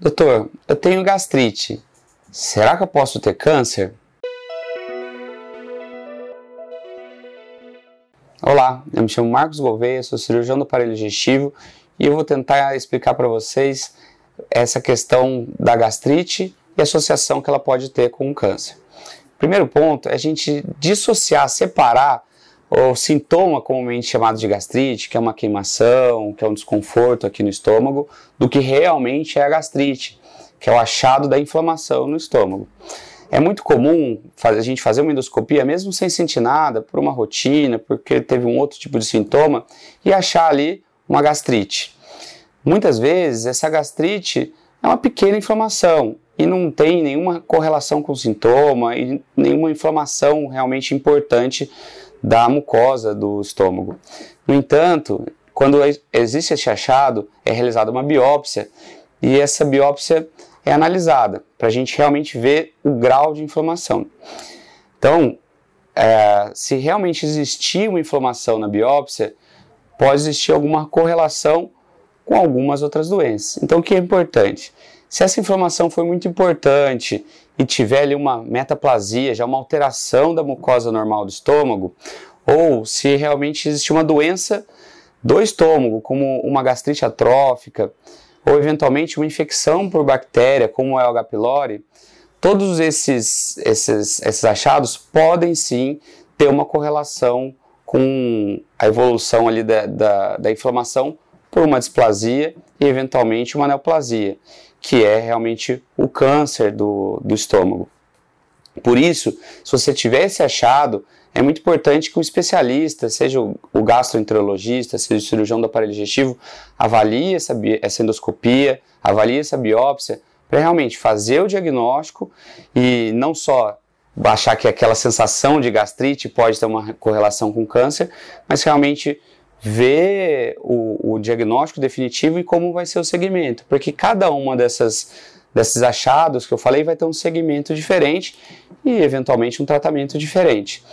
Doutor, eu tenho gastrite. Será que eu posso ter câncer? Olá, eu me chamo Marcos Gouveia, sou cirurgião do aparelho digestivo e eu vou tentar explicar para vocês essa questão da gastrite e a associação que ela pode ter com o câncer. Primeiro ponto é a gente dissociar, separar o sintoma comumente chamado de gastrite, que é uma queimação, que é um desconforto aqui no estômago, do que realmente é a gastrite, que é o achado da inflamação no estômago. É muito comum a gente fazer uma endoscopia, mesmo sem sentir nada, por uma rotina, porque teve um outro tipo de sintoma, e achar ali uma gastrite. Muitas vezes essa gastrite é uma pequena inflamação e não tem nenhuma correlação com sintoma e nenhuma inflamação realmente importante da mucosa do estômago. No entanto, quando existe esse achado, é realizada uma biópsia e essa biópsia é analisada para a gente realmente ver o grau de inflamação. Então, é, se realmente existir uma inflamação na biópsia, pode existir alguma correlação com algumas outras doenças. Então, o que é importante? Se essa inflamação foi muito importante e tiver ali uma metaplasia, já uma alteração da mucosa normal do estômago, ou se realmente existe uma doença do estômago, como uma gastrite atrófica, ou eventualmente uma infecção por bactéria, como é o H. pylori, todos esses, esses, esses achados podem sim ter uma correlação com a evolução ali da, da, da inflamação por uma displasia e eventualmente uma neoplasia que é realmente o câncer do, do estômago. Por isso, se você tiver esse achado, é muito importante que o especialista, seja o gastroenterologista, seja o cirurgião do aparelho digestivo, avalie essa, essa endoscopia, avalie essa biópsia, para realmente fazer o diagnóstico e não só achar que aquela sensação de gastrite pode ter uma correlação com câncer, mas realmente ver o, o, diagnóstico definitivo e como vai ser o segmento, porque cada uma dessas desses achados que eu falei vai ter um segmento diferente e eventualmente um tratamento diferente.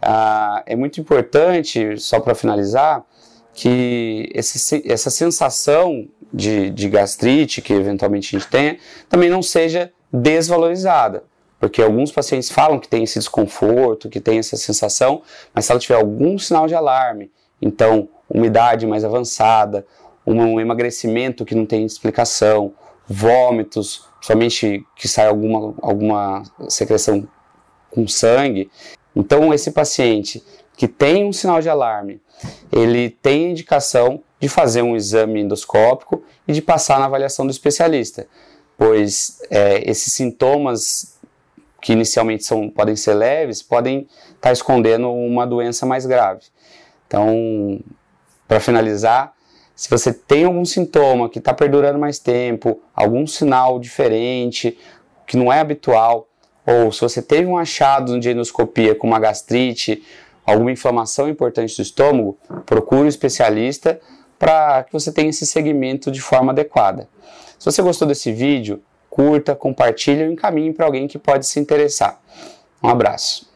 Ah, é muito importante, só para finalizar, que esse, essa sensação de, de gastrite que eventualmente a gente tenha também não seja desvalorizada porque alguns pacientes falam que tem esse desconforto, que tem essa sensação, mas se ela tiver algum sinal de alarme, então, umidade mais avançada, um emagrecimento que não tem explicação, vômitos, somente que sai alguma, alguma secreção com sangue. Então, esse paciente que tem um sinal de alarme, ele tem indicação de fazer um exame endoscópico e de passar na avaliação do especialista, pois é, esses sintomas que inicialmente são, podem ser leves, podem estar tá escondendo uma doença mais grave. Então, para finalizar, se você tem algum sintoma que está perdurando mais tempo, algum sinal diferente, que não é habitual, ou se você teve um achado de endoscopia com uma gastrite, alguma inflamação importante do estômago, procure um especialista para que você tenha esse segmento de forma adequada. Se você gostou desse vídeo, curta, compartilhe e encaminhe para alguém que pode se interessar. Um abraço.